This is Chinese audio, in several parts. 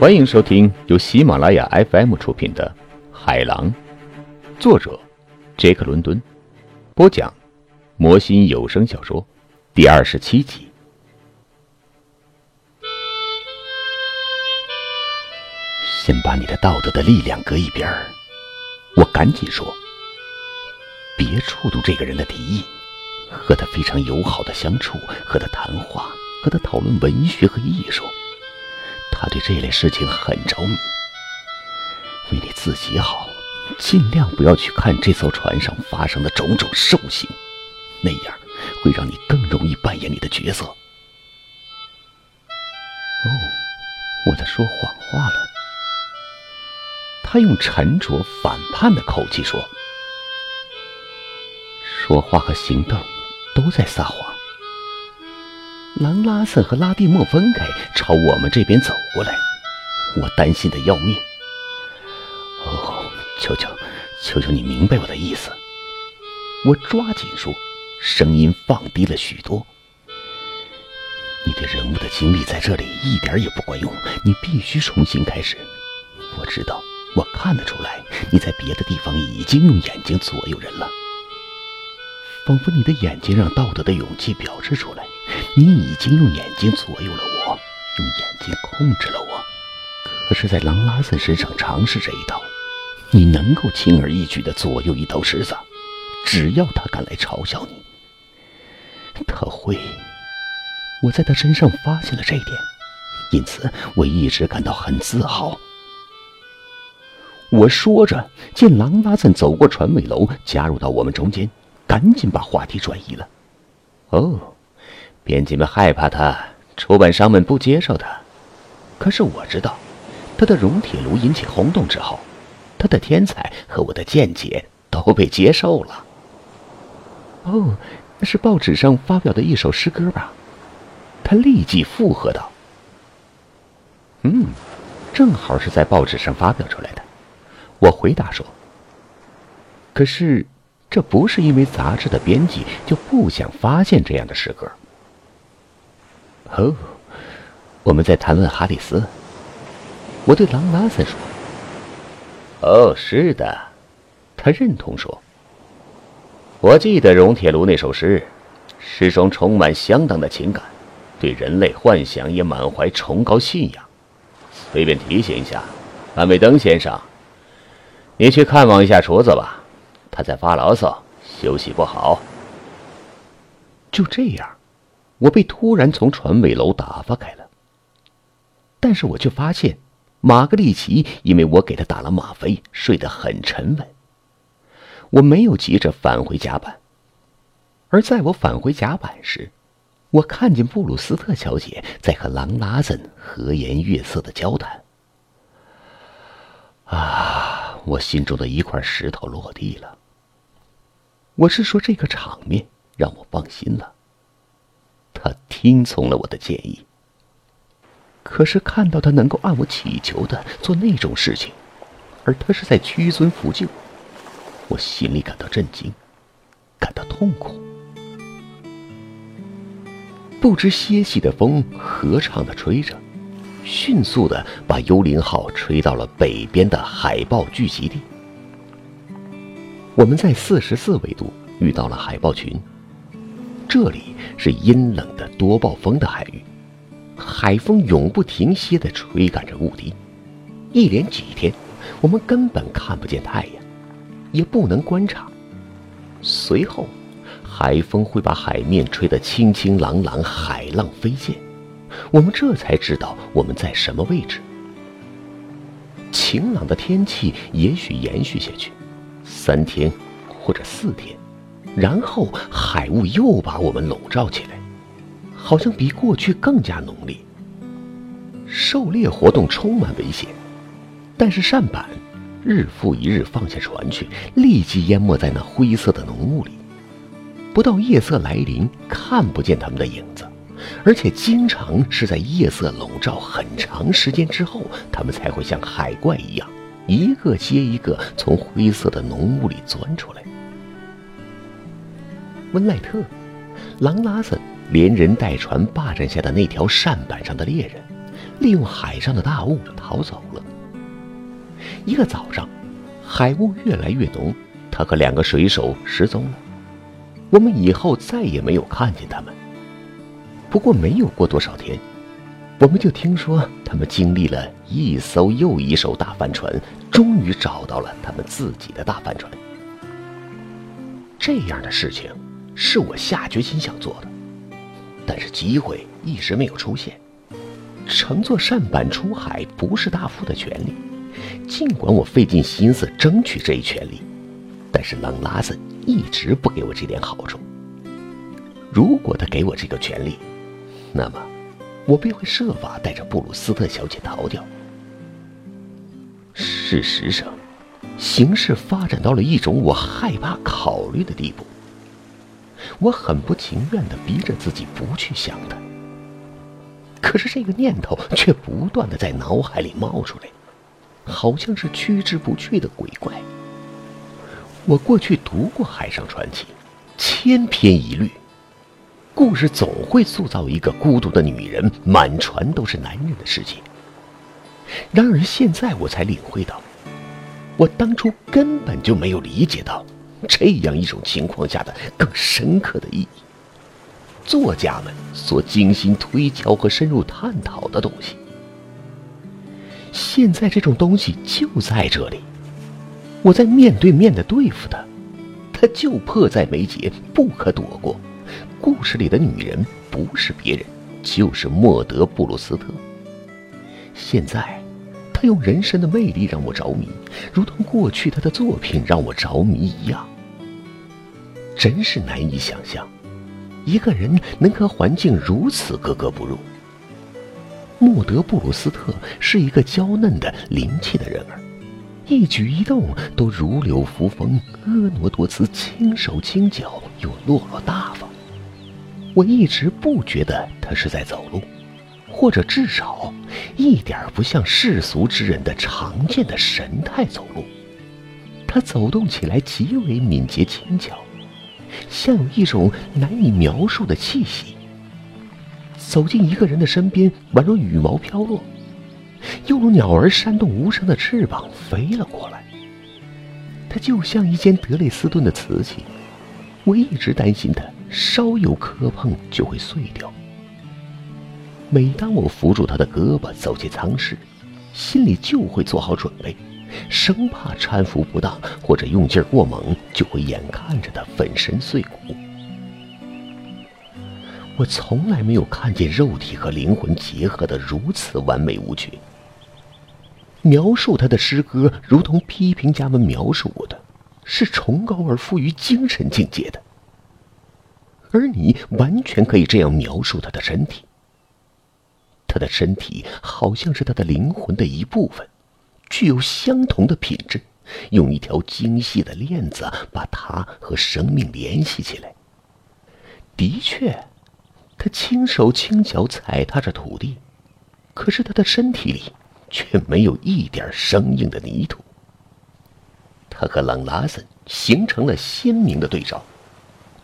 欢迎收听由喜马拉雅 FM 出品的《海狼》，作者杰克·伦敦，播讲魔心有声小说第二十七集。先把你的道德的力量搁一边儿，我赶紧说：别触动这个人的敌意，和他非常友好的相处，和他谈话，和他讨论文学和艺术。他对这类事情很着迷。为你自己好，尽量不要去看这艘船上发生的种种兽性，那样会让你更容易扮演你的角色。哦，我在说谎话了。他用沉着反叛的口气说：“说话和行动都在撒谎。”狼拉森和拉蒂莫分开，朝我们这边走过来，我担心的要命。哦，求求，求求你明白我的意思。我抓紧说，声音放低了许多。你对人物的经历在这里一点也不管用，你必须重新开始。我知道，我看得出来，你在别的地方已经用眼睛左右人了，仿佛你的眼睛让道德的勇气表示出来。你已经用眼睛左右了我，用眼睛控制了我。可是，在狼拉森身上尝试这一刀，你能够轻而易举地左右一头狮子，只要他敢来嘲笑你，他会。我在他身上发现了这一点，因此我一直感到很自豪。我说着，见狼拉森走过船尾楼，加入到我们中间，赶紧把话题转移了。哦。编辑们害怕他，出版商们不接受他。可是我知道，他的熔铁炉引起轰动之后，他的天才和我的见解都被接受了。哦，那是报纸上发表的一首诗歌吧？他立即附和道：“嗯，正好是在报纸上发表出来的。”我回答说：“可是，这不是因为杂志的编辑就不想发现这样的诗歌。”哦，我们在谈论哈里斯。我对朗拉森说：“哦，是的。”他认同说：“我记得熔铁炉那首诗，诗中充满相当的情感，对人类幻想也满怀崇高信仰。随便提醒一下，安维登先生，你去看望一下厨子吧，他在发牢骚，休息不好。”就这样。我被突然从船尾楼打发开了，但是我却发现，玛格丽奇因为我给他打了吗啡，睡得很沉稳。我没有急着返回甲板，而在我返回甲板时，我看见布鲁斯特小姐在和狼拉森和颜悦色的交谈。啊，我心中的一块石头落地了。我是说，这个场面让我放心了。他听从了我的建议。可是看到他能够按我祈求的做那种事情，而他是在屈尊服就，我心里感到震惊，感到痛苦。不知歇息的风合唱的吹着，迅速的把幽灵号吹到了北边的海豹聚集地。我们在四十四纬度遇到了海豹群。这里是阴冷的多暴风的海域，海风永不停歇地吹赶着雾滴，一连几天，我们根本看不见太阳，也不能观察。随后，海风会把海面吹得清清朗朗，海浪飞溅，我们这才知道我们在什么位置。晴朗的天气也许延续下去，三天或者四天。然后海雾又把我们笼罩起来，好像比过去更加浓烈。狩猎活动充满危险，但是扇板日复一日放下船去，立即淹没在那灰色的浓雾里。不到夜色来临，看不见他们的影子，而且经常是在夜色笼罩很长时间之后，他们才会像海怪一样，一个接一个从灰色的浓雾里钻出来。温赖特、狼拉森连人带船霸占下的那条扇板上的猎人，利用海上的大雾逃走了。一个早上，海雾越来越浓，他和两个水手失踪了。我们以后再也没有看见他们。不过没有过多少天，我们就听说他们经历了一艘又一艘大帆船，终于找到了他们自己的大帆船。这样的事情是我下决心想做的，但是机会一直没有出现。乘坐舢板出海不是大夫的权利，尽管我费尽心思争取这一权利，但是朗拉森一直不给我这点好处。如果他给我这个权利，那么我便会设法带着布鲁斯特小姐逃掉。事实上。形势发展到了一种我害怕考虑的地步，我很不情愿地逼着自己不去想它。可是这个念头却不断地在脑海里冒出来，好像是驱之不去的鬼怪。我过去读过海上传奇，千篇一律，故事总会塑造一个孤独的女人，满船都是男人的世界。然而现在我才领会到。我当初根本就没有理解到这样一种情况下的更深刻的意义。作家们所精心推敲和深入探讨的东西，现在这种东西就在这里，我在面对面的对付他，他就迫在眉睫，不可躲过。故事里的女人不是别人，就是莫德·布鲁斯特。现在。他用人生的魅力让我着迷，如同过去他的作品让我着迷一样。真是难以想象，一个人能和环境如此格格不入。穆德·布鲁斯特是一个娇嫩的、灵气的人儿，一举一动都如柳扶风，婀娜多姿，轻手轻脚又落落大方。我一直不觉得他是在走路。或者至少一点不像世俗之人的常见的神态走路，他走动起来极为敏捷轻巧，像有一种难以描述的气息。走进一个人的身边，宛如羽毛飘落，又如鸟儿扇动无声的翅膀飞了过来。它就像一间德累斯顿的瓷器，我一直担心它稍有磕碰就会碎掉。每当我扶住他的胳膊走进舱室，心里就会做好准备，生怕搀扶不当或者用劲过猛，就会眼看着他粉身碎骨。我从来没有看见肉体和灵魂结合的如此完美无缺。描述他的诗歌，如同批评家们描述我的，是崇高而富于精神境界的。而你完全可以这样描述他的身体。他的身体好像是他的灵魂的一部分，具有相同的品质，用一条精细的链子把它和生命联系起来。的确，他轻手轻脚踩踏着土地，可是他的身体里却没有一点生硬的泥土。他和朗拉森形成了鲜明的对照，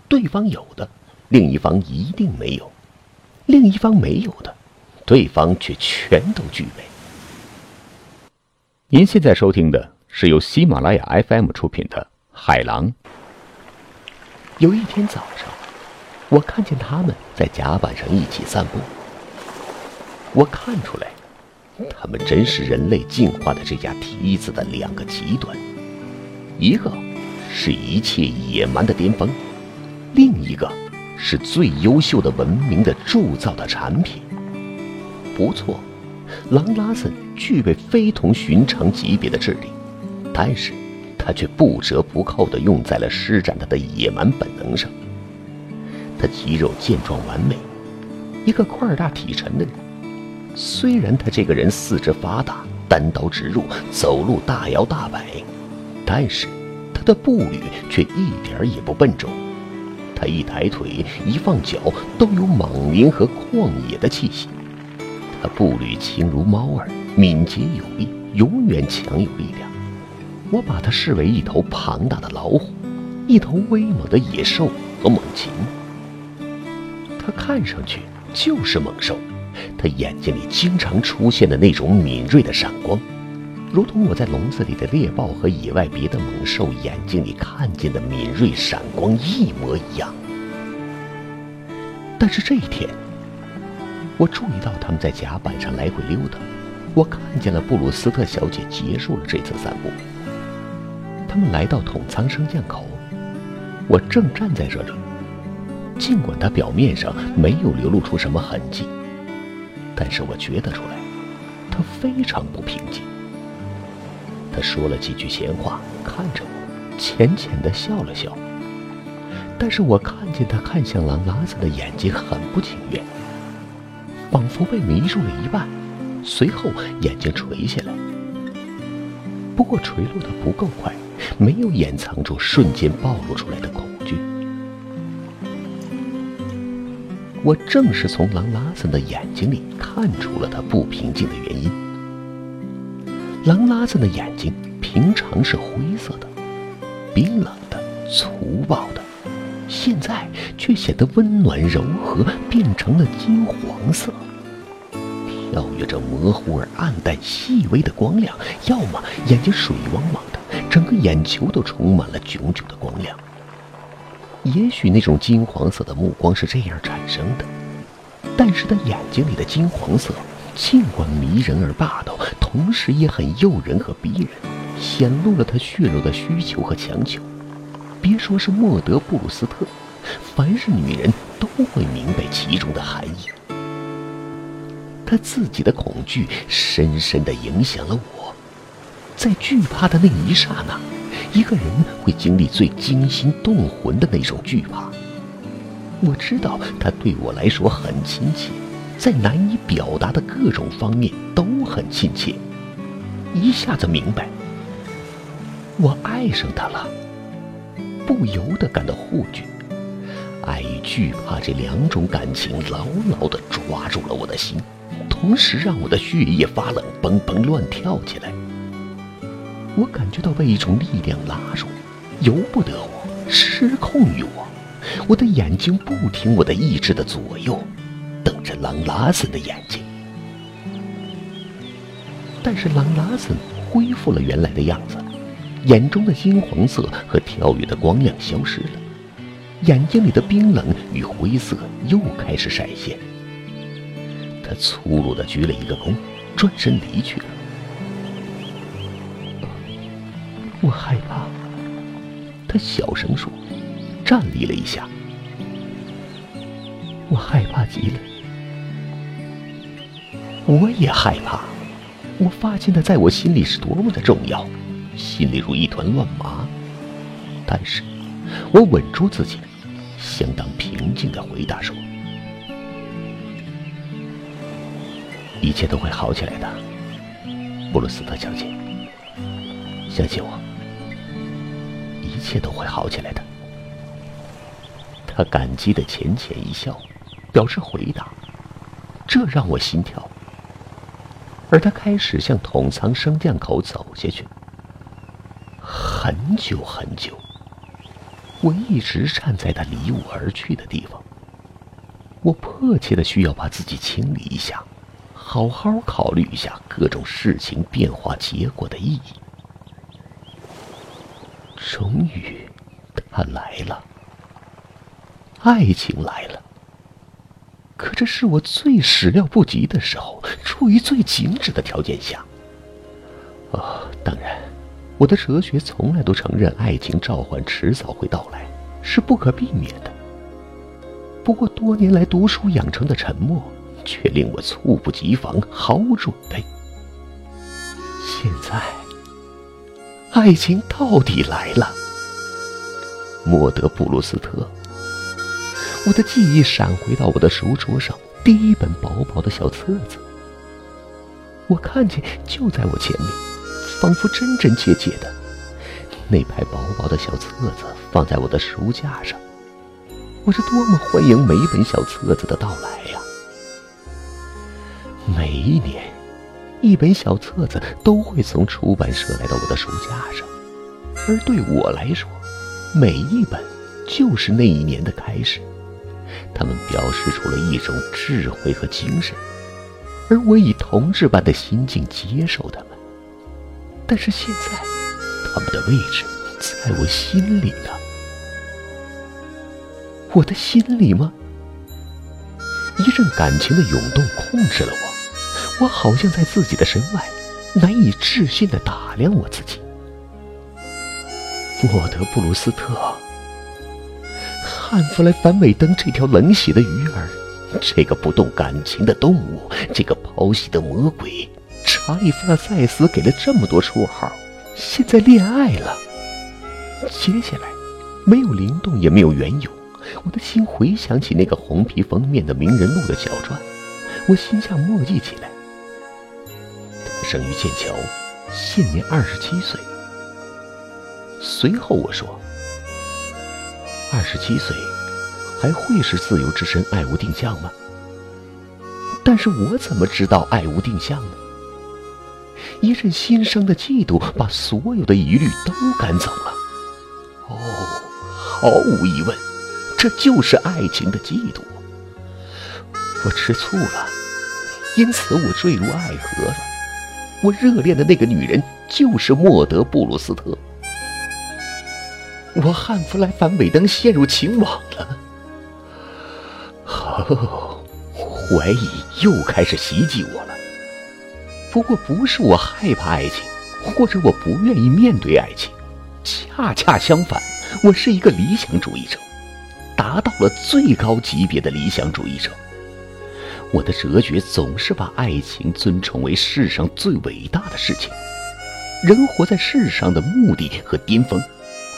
对方有的，另一方一定没有；另一方没有的。对方却全都具备。您现在收听的是由喜马拉雅 FM 出品的《海狼》。有一天早上，我看见他们在甲板上一起散步。我看出来，他们真是人类进化的这架梯子的两个极端：一个是一切野蛮的巅峰，另一个是最优秀的文明的铸造的产品。不错，狼拉森具备非同寻常级别的智力，但是他却不折不扣地用在了施展他的野蛮本能上。他肌肉健壮完美，一个块大体沉的人。虽然他这个人四肢发达，单刀直入，走路大摇大摆，但是他的步履却一点也不笨重。他一抬腿，一放脚，都有莽林和旷野的气息。他步履轻如猫儿，敏捷有力，永远强有力量。我把他视为一头庞大的老虎，一头威猛的野兽和猛禽。他看上去就是猛兽，他眼睛里经常出现的那种敏锐的闪光，如同我在笼子里的猎豹和野外别的猛兽眼睛里看见的敏锐闪光一模一样。但是这一天，我注意到他们在甲板上来回溜达，我看见了布鲁斯特小姐结束了这次散步。他们来到统仓升降口，我正站在这里。尽管他表面上没有流露出什么痕迹，但是我觉得出来，他非常不平静。他说了几句闲话，看着我，浅浅的笑了笑。但是我看见他看向朗拉斯的眼睛很不情愿，仿佛被迷住了一半。随后眼睛垂下来，不过垂落的不够快，没有掩藏住瞬间暴露出来的恐惧。我正是从狼拉森的眼睛里看出了他不平静的原因。狼拉森的眼睛平常是灰色的，冰冷的，粗暴的，现在却显得温暖柔和，变成了金黄色，跳跃着模糊而暗淡、细微的光亮。要么眼睛水汪汪的，整个眼球都充满了炯炯的光亮。也许那种金黄色的目光是这样产生的，但是他眼睛里的金黄色，尽管迷人而霸道，同时也很诱人和逼人，显露了他血肉的需求和强求。别说是莫德布鲁斯特，凡是女人都会明白其中的含义。他自己的恐惧深深的影响了我，在惧怕的那一刹那。一个人会经历最惊心动魂的那种惧怕。我知道他对我来说很亲切，在难以表达的各种方面都很亲切。一下子明白，我爱上他了，不由得感到护惧。爱与惧怕这两种感情牢牢地抓住了我的心，同时让我的血液发冷，蹦蹦乱跳起来。我感觉到被一种力量拉住，由不得我，失控于我。我的眼睛不听我的意志的左右，等着朗拉森的眼睛。但是朗拉森恢复了原来的样子，眼中的金黄色和跳跃的光亮消失了，眼睛里的冰冷与灰色又开始闪现。他粗鲁地鞠了一个躬，转身离去了。我害怕，他小声说，站立了一下。我害怕极了，我也害怕。我发现他在我心里是多么的重要，心里如一团乱麻。但是，我稳住自己，相当平静的回答说：“一切都会好起来的，布鲁斯特小姐，相信我。”一切都会好起来的。他感激的浅浅一笑，表示回答，这让我心跳。而他开始向桶仓升降口走下去。很久很久，我一直站在他离我而去的地方。我迫切的需要把自己清理一下，好好考虑一下各种事情变化结果的意义。终于，他来了。爱情来了。可这是我最始料不及的时候，处于最紧止的条件下。哦，当然，我的哲学从来都承认爱情召唤迟早会到来，是不可避免的。不过多年来读书养成的沉默，却令我猝不及防，毫无准备。现在。爱情到底来了，莫德布鲁斯特。我的记忆闪回到我的书桌上第一本薄薄的小册子，我看见就在我前面，仿佛真真切切的，那排薄薄的小册子放在我的书架上。我是多么欢迎每一本小册子的到来呀！每一年。一本小册子都会从出版社来到我的书架上，而对我来说，每一本就是那一年的开始。它们表示出了一种智慧和精神，而我以同志般的心境接受他们。但是现在，他们的位置在我心里呢。我的心里吗？一阵感情的涌动控制了我，我好像在自己的身外，难以置信的打量我自己。莫德布鲁斯特，汉弗莱凡韦登这条冷血的鱼儿，这个不动感情的动物，这个抛弃的魔鬼，查理弗纳塞斯给了这么多绰号，现在恋爱了。接下来，没有灵动，也没有缘由。我的心回想起那个红皮封面的名人录的小传，我心下默记起来。他生于剑桥，现年二十七岁。随后我说：“二十七岁，还会是自由之身，爱无定向吗？”但是我怎么知道爱无定向呢？一阵心生的嫉妒把所有的疑虑都赶走了。哦，毫无疑问。这就是爱情的嫉妒。我吃醋了，因此我坠入爱河了。我热恋的那个女人就是莫德布鲁斯特。我汉弗莱凡韦登陷入情网了。哦，怀疑又开始袭击我了。不过不是我害怕爱情，或者我不愿意面对爱情，恰恰相反，我是一个理想主义者。达到了最高级别的理想主义者。我的哲学总是把爱情尊崇为世上最伟大的事情。人活在世上的目的和巅峰，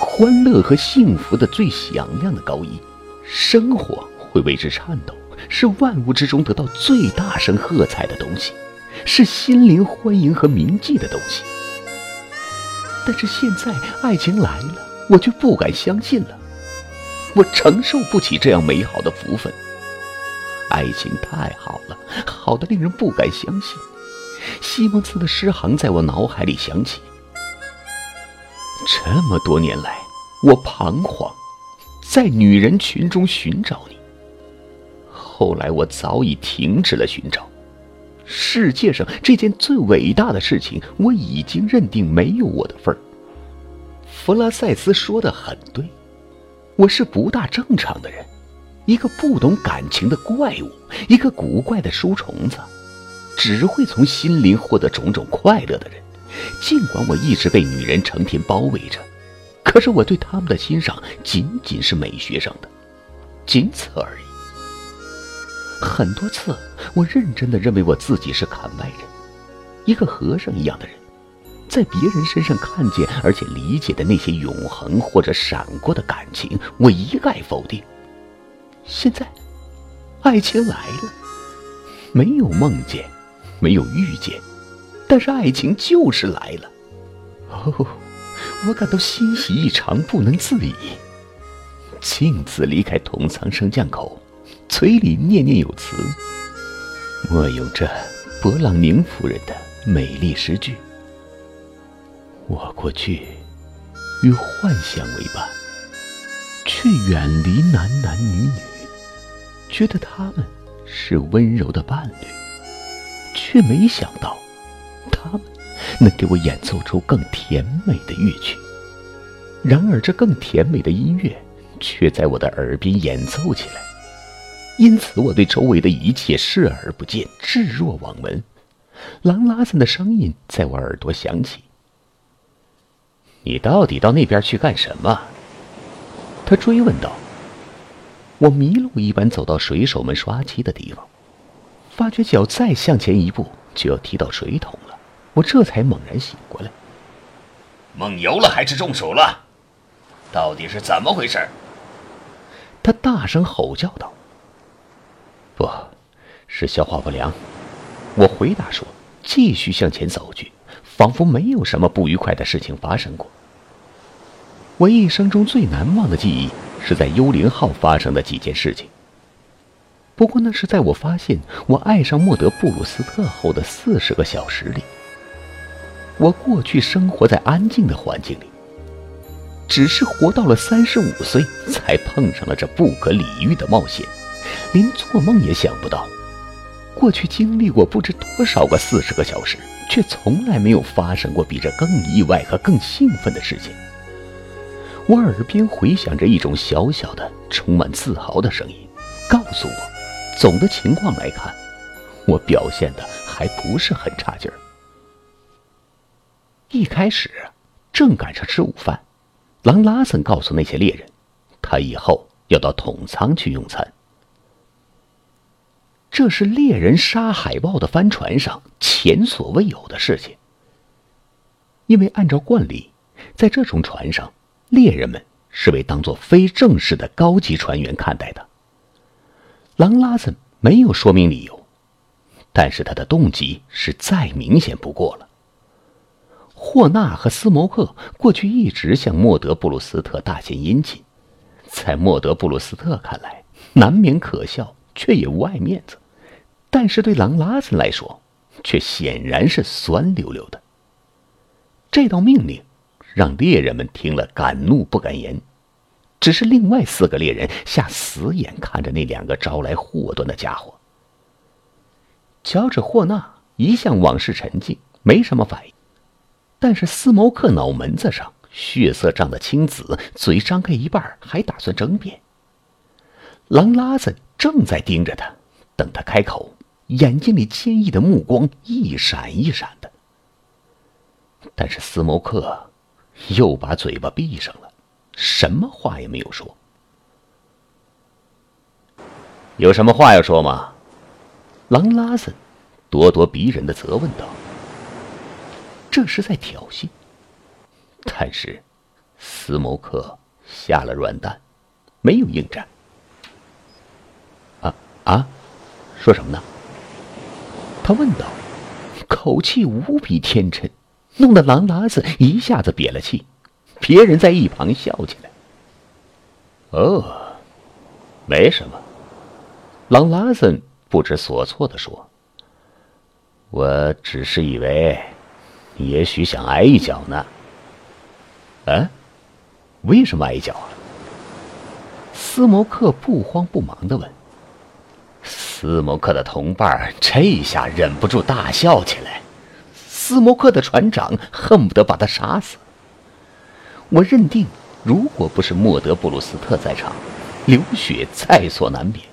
欢乐和幸福的最响亮的高音，生活会为之颤抖，是万物之中得到最大声喝彩的东西，是心灵欢迎和铭记的东西。但是现在爱情来了，我却不敢相信了。我承受不起这样美好的福分。爱情太好了，好的令人不敢相信。西蒙斯的诗行在我脑海里响起。这么多年来，我彷徨，在女人群中寻找你。后来我早已停止了寻找。世界上这件最伟大的事情，我已经认定没有我的份儿。弗拉塞斯说的很对。我是不大正常的人，一个不懂感情的怪物，一个古怪的书虫子，只会从心灵获得种种快乐的人。尽管我一直被女人成天包围着，可是我对他们的欣赏仅仅是美学上的，仅此而已。很多次，我认真的认为我自己是坎外人，一个和尚一样的人。在别人身上看见而且理解的那些永恒或者闪过的感情，我一概否定。现在，爱情来了，没有梦见，没有遇见，但是爱情就是来了。哦，我感到欣喜异常，不能自已。径自离开同仓升降口，嘴里念念有词，默咏着勃朗宁夫人的美丽诗句。我过去与幻想为伴，却远离男男女女，觉得他们是温柔的伴侣，却没想到他们能给我演奏出更甜美的乐曲。然而，这更甜美的音乐却在我的耳边演奏起来，因此我对周围的一切视而不见，置若罔闻。狼拉森的声音在我耳朵响起。你到底到那边去干什么？他追问道。我迷路一般走到水手们刷漆的地方，发觉脚再向前一步就要踢到水桶了。我这才猛然醒过来。梦游了还是中暑了？到底是怎么回事？他大声吼叫道。不，是消化不良。我回答说，继续向前走去，仿佛没有什么不愉快的事情发生过。我一生中最难忘的记忆是在幽灵号发生的几件事情。不过那是在我发现我爱上莫德布鲁斯特后的四十个小时里。我过去生活在安静的环境里，只是活到了三十五岁才碰上了这不可理喻的冒险，连做梦也想不到。过去经历过不知多少个四十个小时，却从来没有发生过比这更意外和更兴奋的事情。我耳边回响着一种小小的、充满自豪的声音，告诉我，总的情况来看，我表现的还不是很差劲儿。一开始，正赶上吃午饭，狼拉森告诉那些猎人，他以后要到桶仓去用餐。这是猎人杀海豹的帆船上前所未有的事情，因为按照惯例，在这种船上。猎人们是被当作非正式的高级船员看待的。狼拉森没有说明理由，但是他的动机是再明显不过了。霍纳和斯摩克过去一直向莫德布鲁斯特大献殷勤，在莫德布鲁斯特看来，难免可笑，却也无碍面子；但是对狼拉森来说，却显然是酸溜溜的。这道命令。让猎人们听了敢怒不敢言，只是另外四个猎人下死眼看着那两个招来祸端的家伙。乔治·霍纳一向往事沉静，没什么反应，但是斯摩克脑门子上血色胀得青紫，嘴张开一半，还打算争辩。狼拉子正在盯着他，等他开口，眼睛里坚毅的目光一闪一闪的。但是斯摩克。又把嘴巴闭上了，什么话也没有说。有什么话要说吗？狼拉森咄咄逼人的责问道。这是在挑衅。但是，斯摩克下了软蛋，没有应战。啊啊，说什么呢？他问道，口气无比天真。弄得狼拉子一下子瘪了气，别人在一旁笑起来。哦，没什么。狼拉森不知所措的说：“我只是以为，你也许想挨一脚呢。”啊？为什么挨脚啊？斯摩克不慌不忙的问。斯摩克的同伴这一下忍不住大笑起来。斯摩克的船长恨不得把他杀死。我认定，如果不是莫德布鲁斯特在场，流血在所难免。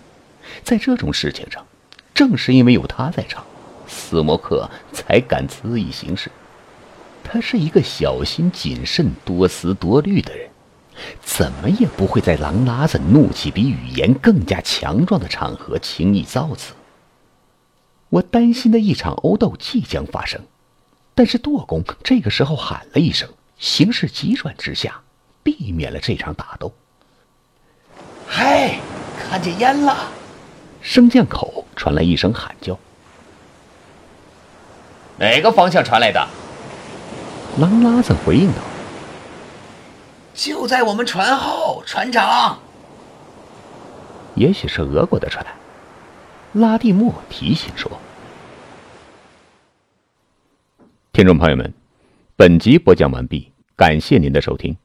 在这种事情上，正是因为有他在场，斯摩克才敢恣意行事。他是一个小心谨慎、多思多虑的人，怎么也不会在狼拉子怒气比语言更加强壮的场合轻易造次。我担心的一场殴斗即将发生。但是舵工这个时候喊了一声，形势急转直下，避免了这场打斗。嗨，看见烟了！升降口传来一声喊叫。哪个方向传来的？狼拉子回应道：“就在我们船后，船长。”也许是俄国的船。拉蒂莫提醒说。听众朋友们，本集播讲完毕，感谢您的收听。